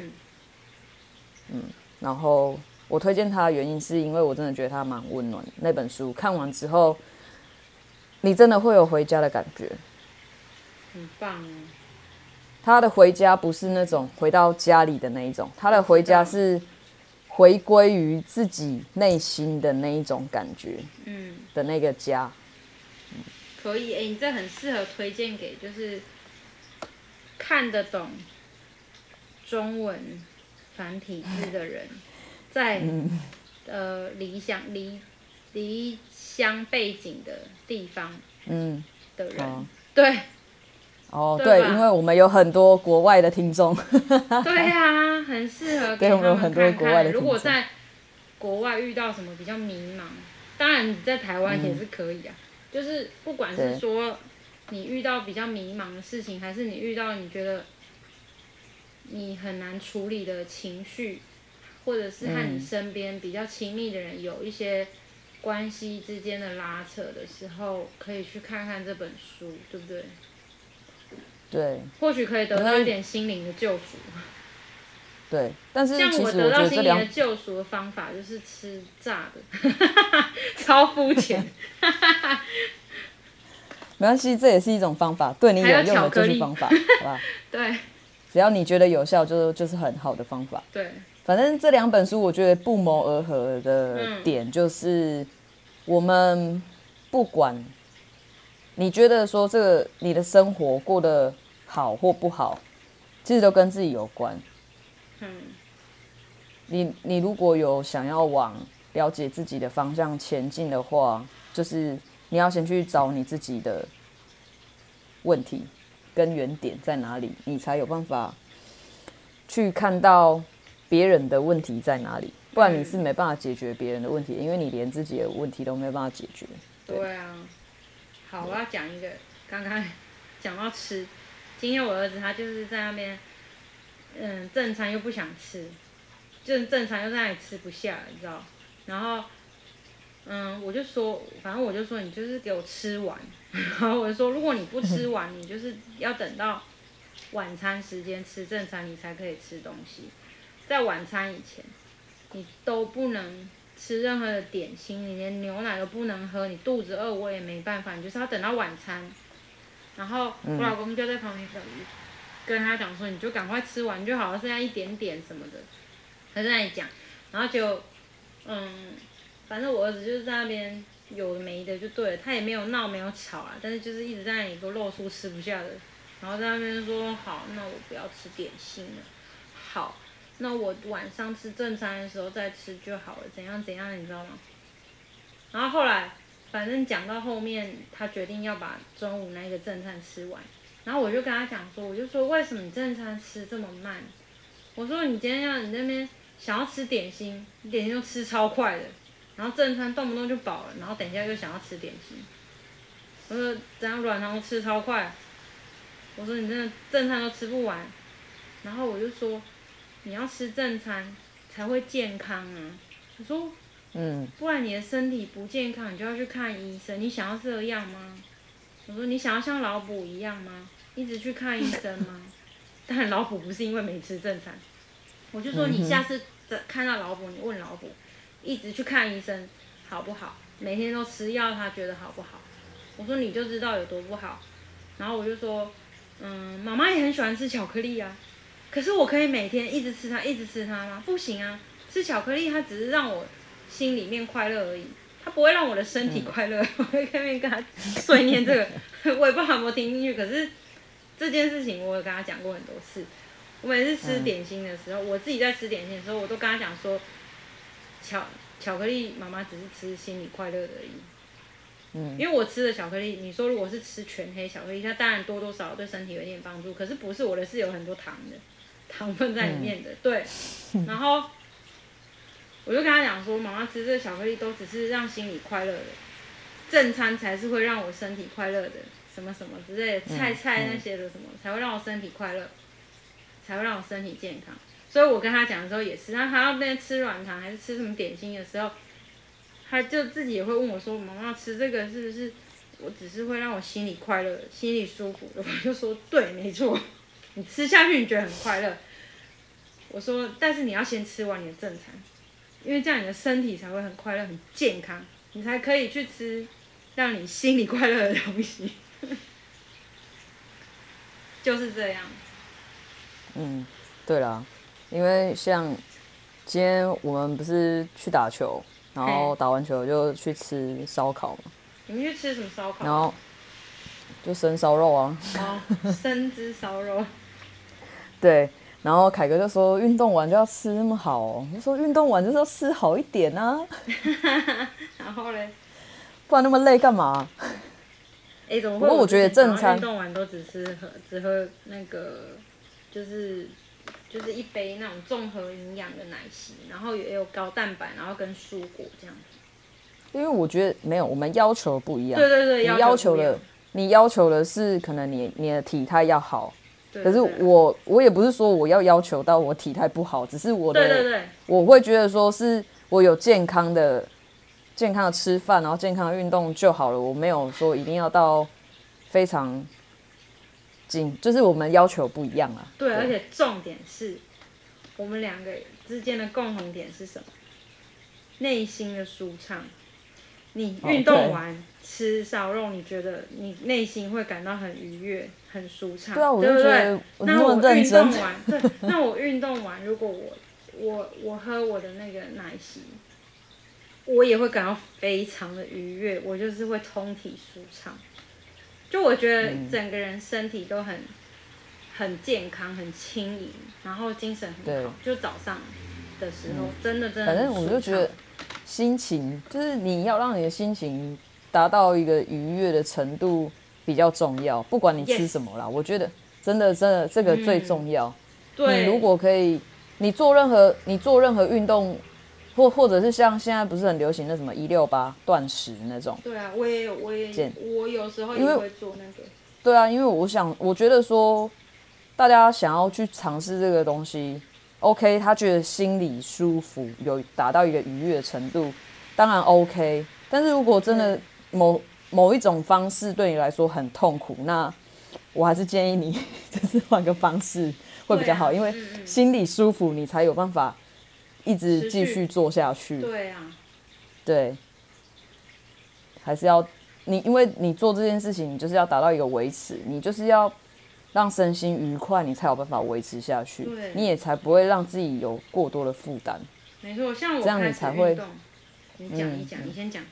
嗯，嗯，然后我推荐他的原因是因为我真的觉得他蛮温暖。那本书看完之后，你真的会有回家的感觉，很棒哦。他的回家不是那种回到家里的那一种，他的回家是回归于自己内心的那一种感觉，嗯，的那个家。可以，哎、欸，你这很适合推荐给就是看得懂中文繁体字的人，在、嗯、呃离乡离离乡背景的地方，嗯的人，哦、对，哦对，对，因为我们有很多国外的听众，对啊，很适合给他们看看。对，我们有很多国外的听众。如果在国外遇到什么比较迷茫，当然你在台湾也是可以啊。嗯就是不管是说你遇到比较迷茫的事情，还是你遇到你觉得你很难处理的情绪，或者是和你身边比较亲密的人有一些关系之间的拉扯的时候，可以去看看这本书，对不对？对。或许可以得到一点心灵的救赎。对，但是像我得到心灵的救赎的方法就是吃炸的，超肤浅。没关系，这也是一种方法，对你有用的就是方法，好吧？对，只要你觉得有效，就就是很好的方法。对，反正这两本书我觉得不谋而合的点就是，我们不管你觉得说这个你的生活过得好或不好，其实都跟自己有关。嗯，你你如果有想要往了解自己的方向前进的话，就是你要先去找你自己的问题根源点在哪里，你才有办法去看到别人的问题在哪里。不然你是没办法解决别人的问题，因为你连自己的问题都没办法解决。对，对啊，好，我要讲一个，刚刚讲到吃，今天我儿子他就是在那边。嗯，正餐又不想吃，就是正餐又在那里吃不下，你知道？然后，嗯，我就说，反正我就说，你就是给我吃完。然后我就说，如果你不吃完，你就是要等到晚餐时间吃正餐，你才可以吃东西。在晚餐以前，你都不能吃任何的点心，你连牛奶都不能喝，你肚子饿我也没办法，你就是要等到晚餐。然后我老公就在旁边跟他讲说，你就赶快吃完就好了，剩下一点点什么的，他在那里讲，然后就嗯，反正我儿子就是在那边有的没的就对了，他也没有闹没有吵啊，但是就是一直在那里都露出吃不下的，然后在那边说好，那我不要吃点心了，好。那我晚上吃正餐的时候再吃就好了，怎样怎样，你知道吗？然后后来，反正讲到后面，他决定要把中午那个正餐吃完。然后我就跟他讲说，我就说为什么你正餐吃这么慢？我说你今天要你那边想要吃点心，你点心都吃超快的，然后正餐动不动就饱了，然后等一下又想要吃点心。我说怎样软糖吃超快？我说你真的正餐都吃不完。然后我就说。你要吃正餐才会健康啊！我说，嗯，不然你的身体不健康，你就要去看医生。你想要这样吗？我说，你想要像老卜一样吗？一直去看医生吗？当然老卜不是因为没吃正餐。我就说，你下次看到老卜，你问老卜，一直去看医生好不好？每天都吃药，他觉得好不好？我说你就知道有多不好。然后我就说，嗯，妈妈也很喜欢吃巧克力啊。可是我可以每天一直吃它，一直吃它吗？不行啊！吃巧克力它只是让我心里面快乐而已，它不会让我的身体快乐。嗯、我会跟面跟他碎念这个，我也不知道有没有听进去。可是这件事情我有跟他讲过很多次。我每次吃点心的时候，嗯、我自己在吃点心的时候，我都跟他讲说，巧巧克力妈妈只是吃心里快乐而已。嗯。因为我吃的巧克力，你说如果是吃全黑巧克力，它当然多多少少对身体有一点帮助，可是不是我的是有很多糖的。糖分在里面的，嗯、对，然后我就跟他讲说，妈妈吃这个巧克力都只是让心里快乐的，正餐才是会让我身体快乐的，什么什么之类的，菜菜那些的什么、嗯嗯、才会让我身体快乐，才会让我身体健康。所以我跟他讲的时候也是，他还要那边吃软糖还是吃什么点心的时候，他就自己也会问我说，妈妈吃这个是不是我只是会让我心里快乐、心里舒服的？我就说对，没错。你吃下去，你觉得很快乐。我说，但是你要先吃完你的正餐，因为这样你的身体才会很快乐、很健康，你才可以去吃让你心里快乐的东西。就是这样。嗯，对了，因为像今天我们不是去打球，然后打完球就去吃烧烤嘛。你们去吃什么烧烤？然后就生烧肉啊。哦，生汁烧肉。对，然后凯哥就说运动完就要吃那么好，哦，我说运动完就是要吃好一点啊。然后嘞，不然那么累干嘛？哎，怎么会？不过我觉得正餐运动完都只吃喝，只喝那个，就是就是一杯那种综合营养的奶昔，然后也有高蛋白，然后跟蔬果这样子。因为我觉得没有，我们要求不一样。对对对，你要求的，你要求的是可能你你的体态要好。可是我我也不是说我要要求到我体态不好，只是我的对对对，我会觉得说是我有健康的健康的吃饭，然后健康的运动就好了。我没有说一定要到非常紧，就是我们要求不一样啊。对，而且重点是我们两个之间的共同点是什么？内心的舒畅。你运动完吃烧肉，你觉得你内心会感到很愉悦、很舒畅，对啊，对不对？那我运动完，对，那我运动完，如果我我我喝我的那个奶昔，我也会感到非常的愉悦，我就是会通体舒畅。就我觉得整个人身体都很很健康、很轻盈，然后精神很好。就早上的时候，真的真的，反正我就觉得。心情就是你要让你的心情达到一个愉悦的程度比较重要，不管你吃什么啦.我觉得真的真的这个最重要。嗯、对，你如果可以，你做任何你做任何运动，或或者是像现在不是很流行的什么一六八断食那种。对啊，我也有，我也健我有时候也会做那个。对啊，因为我想，我觉得说大家想要去尝试这个东西。OK，他觉得心里舒服，有达到一个愉悦的程度，当然 OK。但是如果真的某某一种方式对你来说很痛苦，那我还是建议你 就是换个方式会比较好，啊、因为心里舒服，你才有办法一直继续做下去。对啊，对，还是要你，因为你做这件事情，你就是要达到一个维持，你就是要让身心愉快，你才有办法维持下去，你也才不会让自己有过多的负担。没错，像我这样你才会你讲，你讲，你先讲。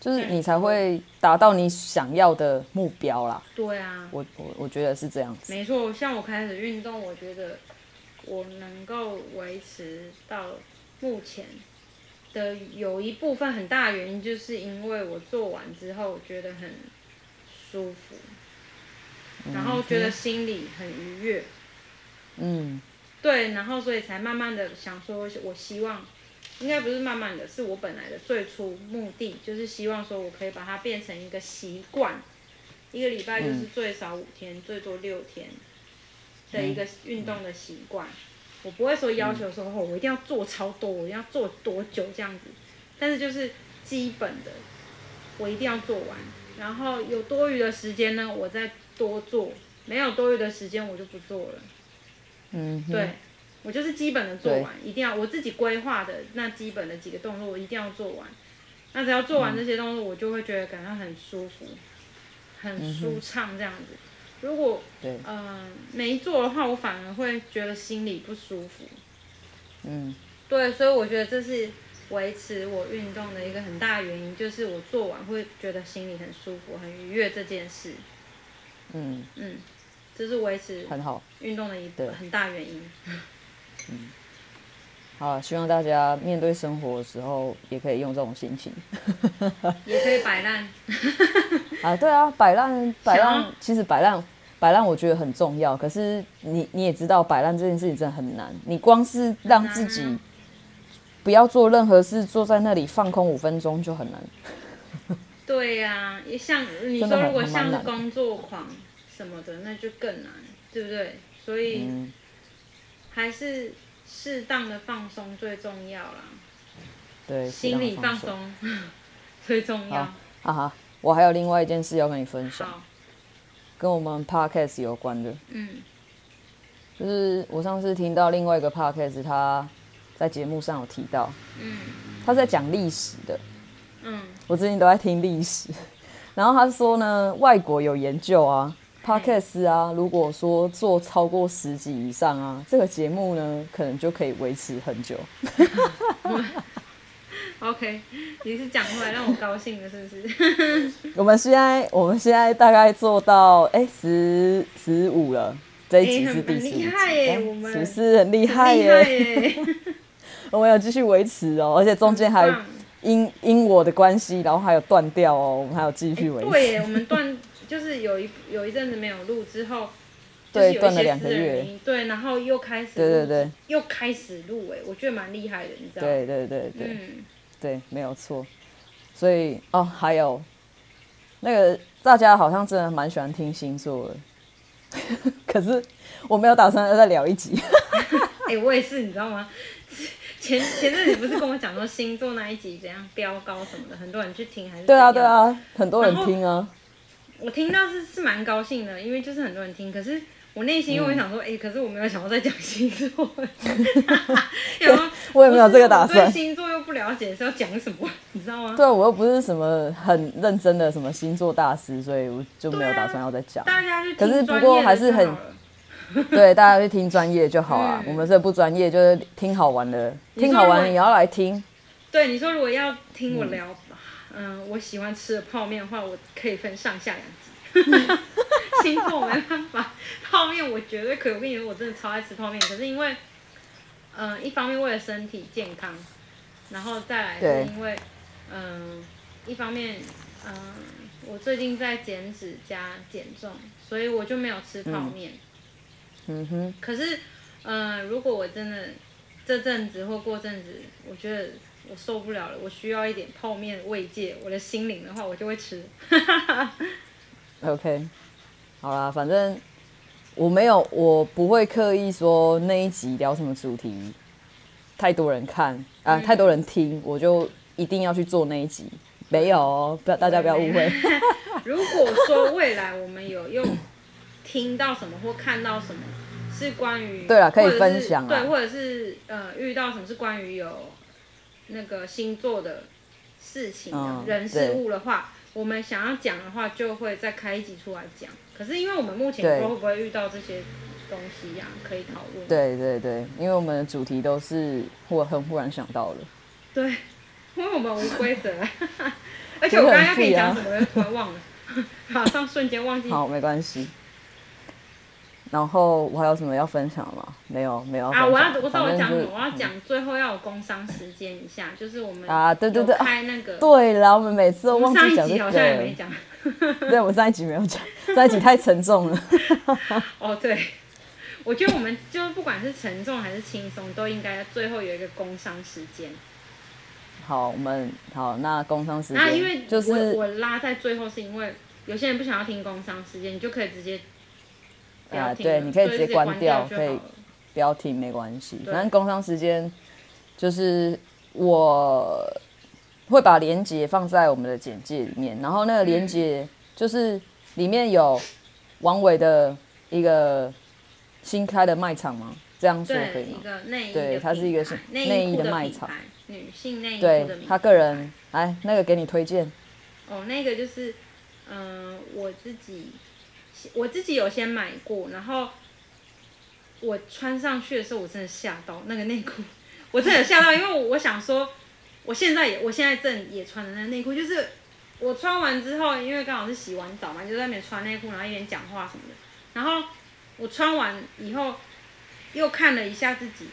就是你才会达到你想要的目标啦。对啊，我我我觉得是这样子。没错，像我开始运动，我觉得我能够维持到目前的有一部分很大的原因，就是因为我做完之后觉得很舒服，然后觉得心里很愉悦。嗯。对，然后所以才慢慢的想说，我希望。应该不是慢慢的，是我本来的最初目的，就是希望说我可以把它变成一个习惯，一个礼拜就是最少五天，嗯、最多六天的一个运动的习惯。嗯、我不会说要求说，哦，我一定要做超多，我一定要做多久这样子，但是就是基本的，我一定要做完。然后有多余的时间呢，我再多做；没有多余的时间，我就不做了。嗯，对。我就是基本的做完，一定要我自己规划的那基本的几个动作，我一定要做完。那只要做完这些动作，嗯、我就会觉得感到很舒服，很舒畅这样子。嗯、如果嗯、呃、没做的话，我反而会觉得心里不舒服。嗯，对，所以我觉得这是维持我运动的一个很大原因，就是我做完会觉得心里很舒服、很愉悦这件事。嗯嗯，这是维持很好运动的一个很大原因。嗯，好，希望大家面对生活的时候，也可以用这种心情，也可以摆烂。啊，对啊，摆烂，摆烂，其实摆烂，摆烂，我觉得很重要。可是你你也知道，摆烂这件事情真的很难。你光是让自己不要做任何事，坐在那里放空五分钟就很难。对呀、啊，也像你说，如果像是工作狂什么的，那就更难，对不对？所以。嗯还是适当的放松最重要啦。对，心理放松最重要。哈哈，我还有另外一件事要跟你分享，跟我们 podcast 有关的。嗯，就是我上次听到另外一个 podcast，他在节目上有提到，嗯，他在讲历史的。嗯，我最近都在听历史，然后他说呢，外国有研究啊。Podcast 啊，如果说做超过十集以上啊，这个节目呢，可能就可以维持很久。OK，你是讲出来让我高兴的，是不是？我们现在我们现在大概做到哎十十五了，这一集是第十五集，是不是很厉害耶？欸、我们有继续维持哦，而且中间还因因我的关系，然后还有断掉哦，我们还有继续维持。欸、对，我们断。就是有一有一阵子没有录之后，对，断了两个月，对，然后又开始，对对对，又开始录，哎，我觉得蛮厉害的，你知道吗？对对对对，嗯，对，没有错。所以哦，还有那个大家好像真的蛮喜欢听星座的，可是我没有打算要再聊一集。哎、欸，我也是，你知道吗？前前阵子不是跟我讲说星座那一集怎样飙高什么的，很多人去听还是？对啊对啊，很多人听啊。我听到是是蛮高兴的，因为就是很多人听，可是我内心又会想说，哎、嗯欸，可是我没有想要再讲星座，然后我也没有这个打算。对星座又不了解是要讲什么，你知道吗？对，我又不是什么很认真的什么星座大师，所以我就没有打算要再讲。大家就可是不过还是很 对，大家去听专业就好了。嗯、我们这不专业，就是听好玩的，听好玩的你要来听。对，你说如果要听我聊。嗯嗯，我喜欢吃的泡面的话，我可以分上下两集。星座没办法，泡面我绝对可以。我跟你说，我真的超爱吃泡面。可是因为，嗯，一方面为了身体健康，然后再来是因为，对嗯，一方面，嗯，我最近在减脂加减重，所以我就没有吃泡面。嗯哼。可是，嗯，如果我真的这阵子或过阵子，我觉得。我受不了了，我需要一点泡面慰藉我的心灵的话，我就会吃。OK，好啦，反正我没有，我不会刻意说那一集聊什么主题，太多人看啊，嗯、太多人听，我就一定要去做那一集。没有哦，不要大家不要误会。如果说未来我们有用听到什么或看到什么是关于，对了，可以分享啊，对，或者是呃遇到什么是关于有。那个星座的事情的、嗯、人事物的话，我们想要讲的话，就会再开一集出来讲。可是因为我们目前不知道会不会遇到这些东西呀、啊，可以讨论。对对对，因为我们的主题都是我很忽然想到了。对，因为我们无规则，而且我刚刚要跟你讲什么，突然忘了，马上瞬间忘记。好，没关系。然后我还有什么要分享吗？没有，没有啊！我要我知道我讲我要讲最后要有工商时间一下，就是我们啊，对对对，开那个对了，我们每次都忘记讲这个。上一集好像也没讲。对，我们上一集没有讲，上一集太沉重了。哦，对，我觉得我们就不管是沉重还是轻松，都应该最后有一个工商时间。好，我们好，那工商时间。那，因为就是我，我拉在最后，是因为有些人不想要听工商时间，你就可以直接。啊，对，你可以直接关掉，可以不要听，没关系。反正工商时间就是我会把连接放在我们的简介里面，然后那个连接就是里面有王伟的一个新开的卖场吗？这样说可以吗？对，对，它是一个内衣的卖场，女性内衣对，他个人来那个给你推荐。哦，那个就是嗯、呃，我自己。我自己有先买过，然后我穿上去的时候，我真的吓到那个内裤，我真的吓到，因为我想说，我现在也，我现在正也穿的那个内裤，就是我穿完之后，因为刚好是洗完澡嘛，就在那边穿内裤，然后一边讲话什么的，然后我穿完以后又看了一下自己，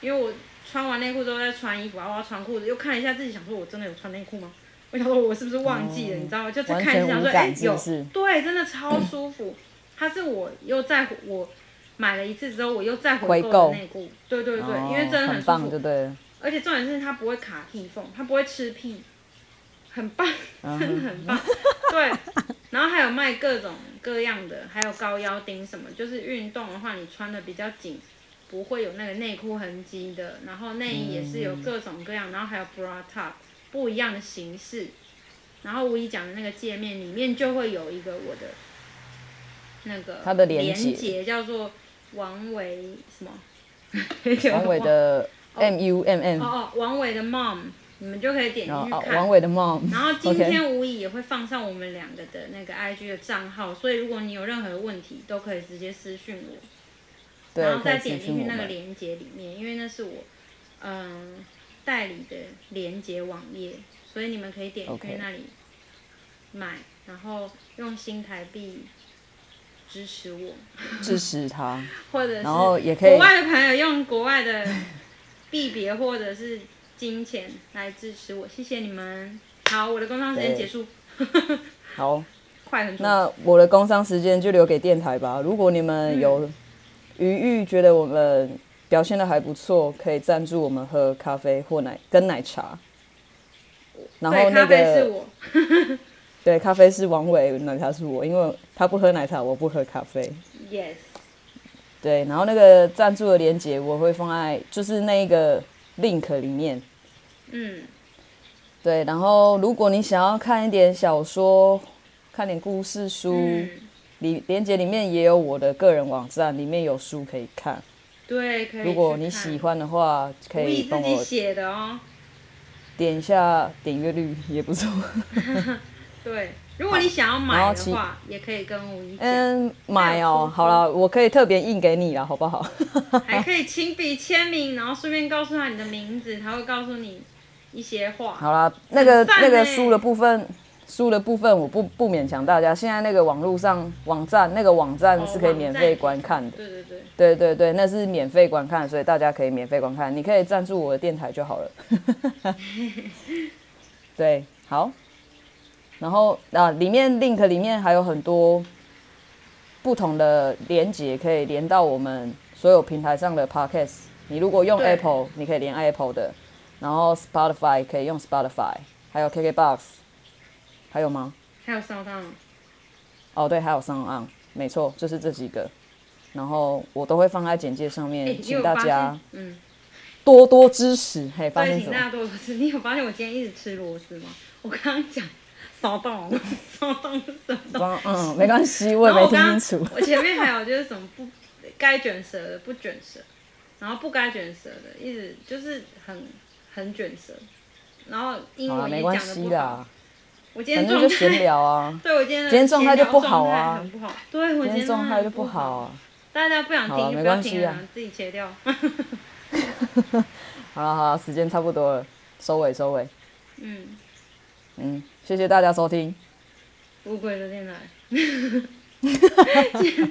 因为我穿完内裤之后再穿衣服，然后我要穿裤子，又看了一下自己，想说我真的有穿内裤吗？我想说，我是不是忘记了？嗯、你知道吗？就再看一下，说，哎、欸，有，对，真的超舒服。它是我又在我买了一次之后，我又再回购的内裤。对对对，哦、因为真的很舒服，对。而且重点是它不会卡屁缝，它不会吃屁，很棒，真的很棒。嗯、对，然后还有卖各种各样的，还有高腰钉什么，就是运动的话，你穿的比较紧，不会有那个内裤痕迹的。然后内衣也是有各种各样，然后还有 bra top。不一样的形式，然后吴仪讲的那个界面里面就会有一个我的那个它的连接叫做王维什么？王维的 M U M M 哦哦，王维的 Mom，你们就可以点进去看。哦、王维的 Mom。然后今天吴仪也会放上我们两个的那个 IG 的账号.所以如果你有任何的问题，都可以直接私讯我，然后再点进去那个连接里面，因为那是我嗯。代理的连接网页，所以你们可以点去那里买.然后用新台币支持我，支持他，或者是然后也可以国外的朋友用国外的币别或者是金钱来支持我，谢谢你们。好，我的工商时间结束。好，快很。那我的工商时间就留给电台吧。如果你们有余裕，觉得我们。表现的还不错，可以赞助我们喝咖啡或奶跟奶茶。然后那个对，对，咖啡是王伟，奶茶是我，因为他不喝奶茶，我不喝咖啡。Yes。对，然后那个赞助的链接我会放在就是那个 link 里面。嗯。对，然后如果你想要看一点小说，看点故事书，里链接里面也有我的个人网站，里面有书可以看。对，可以。如果你喜欢的话，可以帮我写的哦。点一下点阅率也不错。对，如果你想要买的话，也可以跟我一起。嗯，买哦，好了，我可以特别印给你了，好不好？还可以亲笔签名，然后顺便告诉他你的名字，他会告诉你一些话。好了，那个那个书的部分。书的部分我不不勉强大家，现在那个网络上网站那个网站是可以免费观看的。对对对，对对对，那是免费观看，所以大家可以免费观看。你可以赞助我的电台就好了。对，好。然后啊，里面 link 里面还有很多不同的连接，可以连到我们所有平台上的 podcast。你如果用 Apple，你可以连 Apple 的，然后 Spotify 可以用 Spotify，还有 KKBox。还有吗？还有 SoundOn。哦，对，还有 SoundOn，没错，就是这几个。然后我都会放在简介上面，欸、请大家嗯多多支持。嘿，发现什么？大家多多支持。你有发现我今天一直吃螺丝吗？我刚刚讲 SoundOn SoundOn 是什么？嗯，没关系，我也没听清楚。我，我前面还有就是什么不该卷舌的不卷舌，然后不该卷舌的一直就是很很卷舌。然后英文也没关讲的不好系啦。，我今天反正就闲，聊啊。对我今天的今天状态就不好啊状态很不好。对，我今天今天状态就不不好啊。大家不想听就不要没关系啊，自己切掉。好了好了，时间差不多了，收尾收尾。嗯，嗯，谢谢大家收听，乌龟的电台，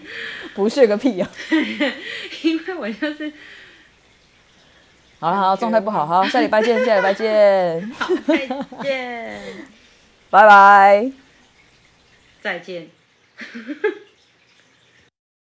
不屑个屁啊！因为我就是好了好了，状态不好，好，下礼拜见，下礼拜见，好，再见，拜拜。再见。